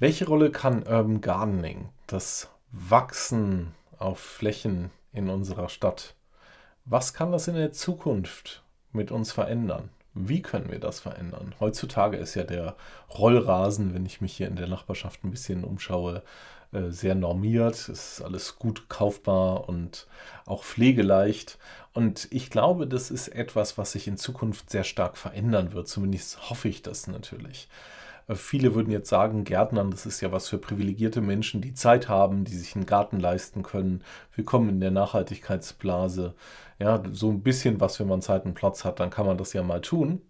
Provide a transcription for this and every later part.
Welche Rolle kann Urban Gardening, das Wachsen auf Flächen in unserer Stadt, was kann das in der Zukunft mit uns verändern? Wie können wir das verändern? Heutzutage ist ja der Rollrasen, wenn ich mich hier in der Nachbarschaft ein bisschen umschaue, äh, sehr normiert. Es ist alles gut kaufbar und auch pflegeleicht. Und ich glaube, das ist etwas, was sich in Zukunft sehr stark verändern wird. Zumindest hoffe ich das natürlich. Äh, viele würden jetzt sagen, Gärtnern, das ist ja was für privilegierte Menschen, die Zeit haben, die sich einen Garten leisten können. Willkommen in der Nachhaltigkeitsblase. Ja, so ein bisschen was, wenn man Zeit und Platz hat, dann kann man das ja mal tun.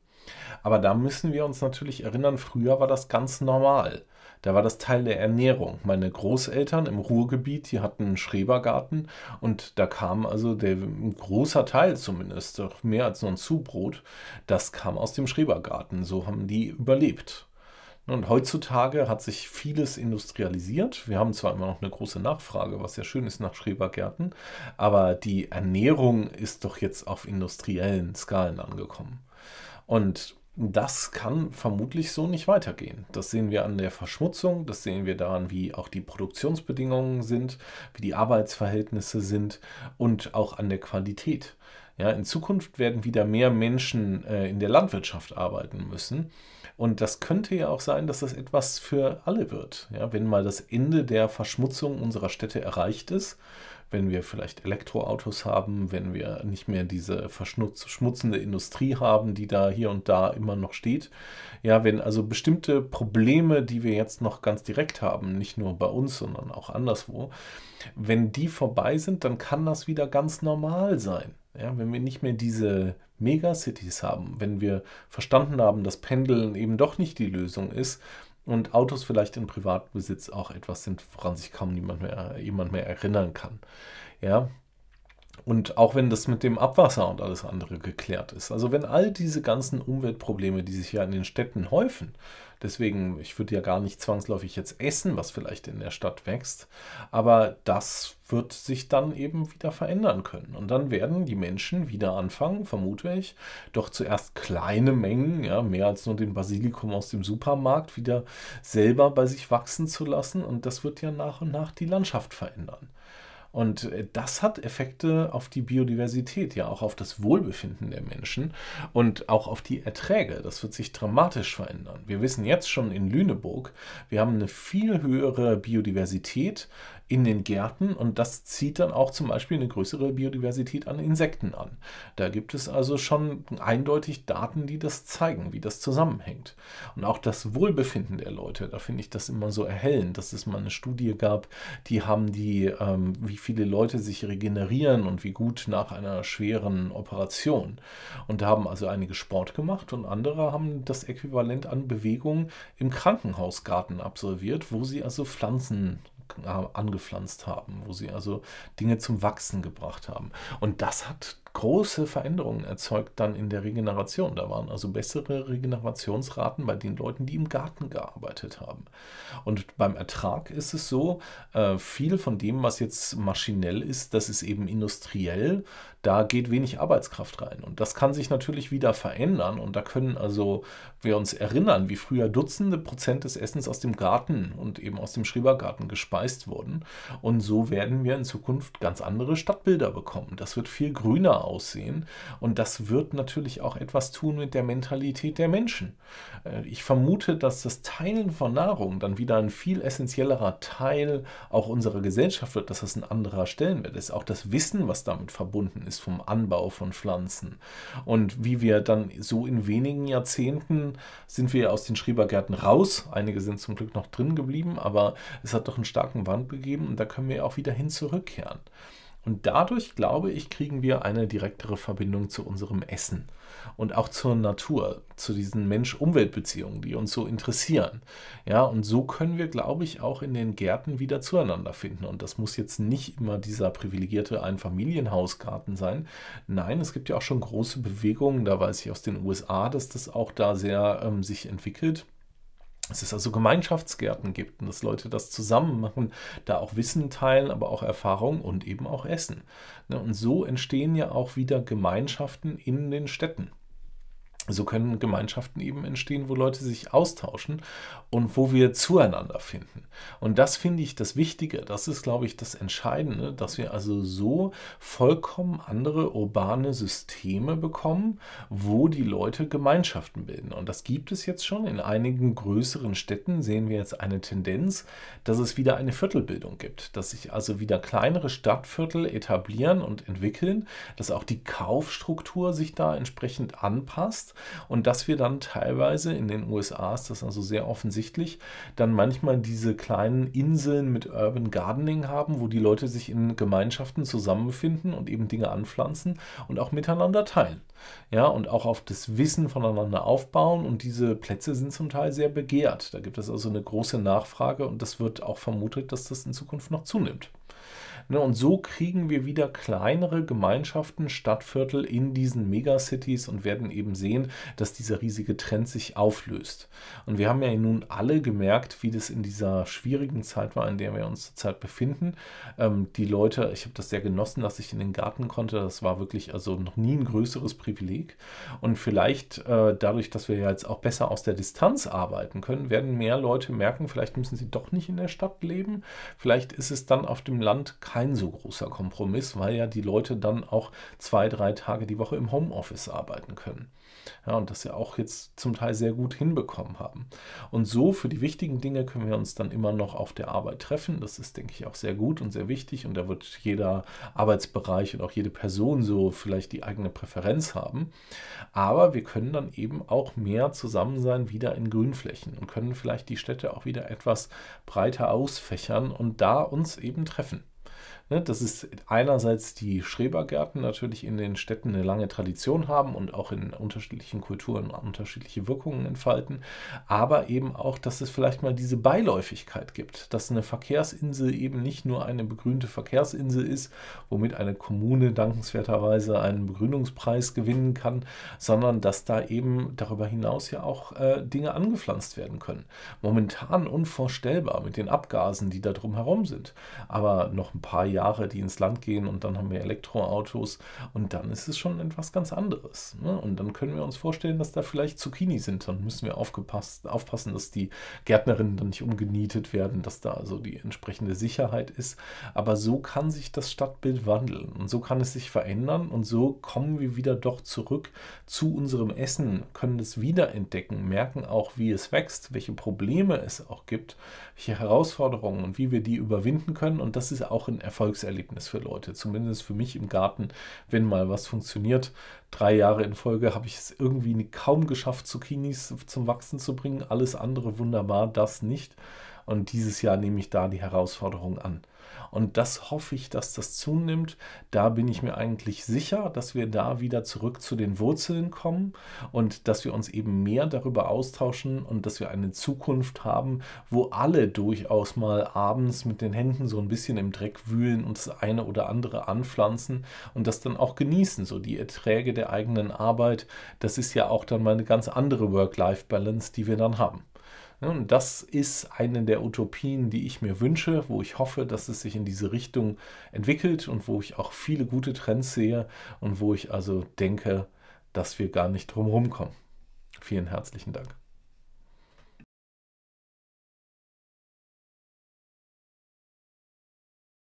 Aber da müssen wir uns natürlich erinnern, früher war das ganz normal. Da war das Teil der Ernährung. Meine Großeltern im Ruhrgebiet, die hatten einen Schrebergarten und da kam also der ein großer Teil zumindest, doch mehr als nur ein Zubrot, das kam aus dem Schrebergarten. So haben die überlebt. Und heutzutage hat sich vieles industrialisiert. Wir haben zwar immer noch eine große Nachfrage, was ja schön ist nach Schrebergärten, aber die Ernährung ist doch jetzt auf industriellen Skalen angekommen. Und das kann vermutlich so nicht weitergehen. Das sehen wir an der Verschmutzung, das sehen wir daran, wie auch die Produktionsbedingungen sind, wie die Arbeitsverhältnisse sind und auch an der Qualität. Ja, in Zukunft werden wieder mehr Menschen äh, in der Landwirtschaft arbeiten müssen. Und das könnte ja auch sein, dass das etwas für alle wird. Ja, wenn mal das Ende der Verschmutzung unserer Städte erreicht ist wenn wir vielleicht Elektroautos haben, wenn wir nicht mehr diese verschmutzende Industrie haben, die da hier und da immer noch steht. Ja, wenn also bestimmte Probleme, die wir jetzt noch ganz direkt haben, nicht nur bei uns, sondern auch anderswo, wenn die vorbei sind, dann kann das wieder ganz normal sein. Ja, wenn wir nicht mehr diese Megacities haben, wenn wir verstanden haben, dass Pendeln eben doch nicht die Lösung ist, und Autos vielleicht in Privatbesitz auch etwas sind, woran sich kaum niemand mehr, jemand mehr erinnern kann. Ja. Und auch wenn das mit dem Abwasser und alles andere geklärt ist. Also wenn all diese ganzen Umweltprobleme, die sich ja in den Städten häufen, Deswegen, ich würde ja gar nicht zwangsläufig jetzt essen, was vielleicht in der Stadt wächst, aber das wird sich dann eben wieder verändern können. Und dann werden die Menschen wieder anfangen, vermute ich, doch zuerst kleine Mengen, ja, mehr als nur den Basilikum aus dem Supermarkt, wieder selber bei sich wachsen zu lassen. Und das wird ja nach und nach die Landschaft verändern. Und äh, das hat Effekte auf die Biodiversität, ja auch auf das Wohlbefinden der Menschen und auch auf die Erträge. Das wird sich dramatisch verändern. Wir wissen jetzt schon in Lüneburg, wir haben eine viel höhere Biodiversität in den Gärten und das zieht dann auch zum Beispiel eine größere Biodiversität an Insekten an. Da gibt es also schon eindeutig Daten, die das zeigen, wie das zusammenhängt. Und auch das Wohlbefinden der Leute, da finde ich das immer so erhellend, dass es mal eine Studie gab, die haben die, ähm, wie viele Leute sich regenerieren und wie gut nach einer schweren Operation. Und da haben also einige Sport gemacht und andere haben das Äquivalent an Bewegung im Krankenhausgarten absolviert, wo sie also Pflanzen angepflanzt haben, wo sie also Dinge zum Wachsen gebracht haben. Und das hat große Veränderungen erzeugt dann in der Regeneration. Da waren also bessere Regenerationsraten bei den Leuten, die im Garten gearbeitet haben. Und beim Ertrag ist es so, äh, viel von dem, was jetzt maschinell ist, das ist eben industriell. Da geht wenig Arbeitskraft rein. Und das kann sich natürlich wieder verändern. Und da können also wir uns erinnern, wie früher Dutzende Prozent des Essens aus dem Garten und eben aus dem Schrebergarten gespeist wurden. Und so werden wir in Zukunft ganz andere Stadtbilder bekommen. Das wird viel grüner aussehen. Und das wird natürlich auch etwas tun mit der Mentalität der Menschen. Äh, ich vermute, dass das Teilen von Nahrung dann wieder ein viel essentiellerer Teil auch unserer Gesellschaft wird, dass das ein anderer Stellenwert ist. Auch das Wissen, was damit verbunden ist vom Anbau von Pflanzen. Und wie wir dann so in wenigen Jahrzehnten sind wir aus den Schrebergärten raus. Einige sind zum Glück noch drin geblieben, aber es hat doch einen starken Wand gegeben und da können wir auch wieder hin zurückkehren. Und dadurch, glaube ich, kriegen wir eine direktere Verbindung zu unserem Essen und auch zur Natur, zu diesen Mensch-Umwelt-Beziehungen, die uns so interessieren. Ja, und so können wir, glaube ich, auch in den Gärten wieder zueinander finden. Und das muss jetzt nicht immer dieser privilegierte Einfamilienhausgarten sein. Nein, es gibt ja auch schon große Bewegungen, da weiß ich aus den USA, dass das auch da sehr ähm, sich entwickelt dass es also Gemeinschaftsgärten gibt und dass Leute das zusammen machen, da auch Wissen teilen, aber auch Erfahrung und eben auch Essen. Ne, und so entstehen ja auch wieder Gemeinschaften in den Städten. So können Gemeinschaften eben entstehen, wo Leute sich austauschen und wo wir zueinander finden. Und das finde ich das Wichtige. Das ist, glaube ich, das Entscheidende, dass wir also so vollkommen andere urbane Systeme bekommen, wo die Leute Gemeinschaften bilden. Und das gibt es jetzt schon. In einigen größeren Städten sehen wir jetzt eine Tendenz, dass es wieder eine Viertelbildung gibt. Dass sich also wieder kleinere Stadtviertel etablieren und entwickeln, dass auch die Kaufstruktur sich da entsprechend anpasst und dass wir dann teilweise in den USA ist das also sehr offensichtlich, dann manchmal diese kleinen Inseln mit Urban Gardening haben, wo die Leute sich in Gemeinschaften zusammenfinden und eben Dinge anpflanzen und auch miteinander teilen. Ja, und auch auf das Wissen voneinander aufbauen und diese Plätze sind zum Teil sehr begehrt. Da gibt es also eine große Nachfrage und das wird auch vermutet, dass das in Zukunft noch zunimmt. Ne, und so kriegen wir wieder kleinere Gemeinschaften, Stadtviertel in diesen Megacities und werden eben sehen, dass dieser riesige Trend sich auflöst. Und wir haben ja nun alle gemerkt, wie das in dieser schwierigen Zeit war, in der wir uns zurzeit befinden. Ähm, die Leute, ich habe das sehr genossen, dass ich in den Garten konnte. Das war wirklich also noch nie ein größeres Privileg. Und vielleicht äh, dadurch, dass wir ja jetzt auch besser aus der Distanz arbeiten können, werden mehr Leute merken, vielleicht müssen sie doch nicht in der Stadt leben. Vielleicht ist es dann auf dem Land kein kein so großer Kompromiss, weil ja die Leute dann auch zwei, drei Tage die Woche im Homeoffice arbeiten können. Ja, und das ja auch jetzt zum Teil sehr gut hinbekommen haben. Und so für die wichtigen Dinge können wir uns dann immer noch auf der Arbeit treffen. Das ist, denke ich, auch sehr gut und sehr wichtig. Und da wird jeder Arbeitsbereich und auch jede Person so vielleicht die eigene Präferenz haben. Aber wir können dann eben auch mehr zusammen sein, wieder in Grünflächen und können vielleicht die Städte auch wieder etwas breiter ausfächern und da uns eben treffen. Ne, das ist einerseits die Schrebergärten natürlich in den Städten eine lange Tradition haben und auch in unterschiedlichen Kulturen unterschiedliche Wirkungen entfalten, aber eben auch, dass es vielleicht mal diese Beiläufigkeit gibt, dass eine Verkehrsinsel eben nicht nur eine begrünte Verkehrsinsel ist, womit eine Kommune dankenswerterweise einen Begrünungspreis gewinnen kann, sondern dass da eben darüber hinaus ja auch äh, Dinge angepflanzt werden können. Momentan unvorstellbar mit den Abgasen, die da drum herum sind, aber noch ein paar Jahre Jahre, die ins Land gehen und dann haben wir Elektroautos und dann ist es schon etwas ganz anderes. Ne? Und dann können wir uns vorstellen, dass da vielleicht Zucchini sind. Dann müssen wir aufgepasst, aufpassen, dass die Gärtnerinnen dann nicht umgenietet werden, dass da also die entsprechende Sicherheit ist. Aber so kann sich das Stadtbild wandeln und so kann es sich verändern und so kommen wir wieder doch zurück zu unserem Essen, können es wiederentdecken, merken auch, wie es wächst, welche Probleme es auch gibt, welche Herausforderungen und wie wir die überwinden können. Und das ist auch ein Erfolg Erfolgserlebnis für Leute. Zumindest für mich im Garten, wenn mal was funktioniert. Drei Jahre in Folge habe ich es irgendwie kaum geschafft, Zucchinis zum Wachsen zu bringen. Alles andere wunderbar, das nicht. Und dieses Jahr nehme ich da die Herausforderung an. Und das hoffe ich, dass das zunimmt. Da bin ich mir eigentlich sicher, dass wir da wieder zurück zu den Wurzeln kommen und dass wir uns eben mehr darüber austauschen und dass wir eine Zukunft haben, wo alle durchaus mal abends mit den Händen so ein bisschen im Dreck wühlen und das eine oder andere anpflanzen und das dann auch genießen. So die Erträge der eigenen Arbeit, das ist ja auch dann mal eine ganz andere Work-Life-Balance, die wir dann haben. Und das ist eine der Utopien, die ich mir wünsche, wo ich hoffe, dass es sich in diese Richtung entwickelt und wo ich auch viele gute Trends sehe und wo ich also denke, dass wir gar nicht drum herum kommen. Vielen herzlichen Dank.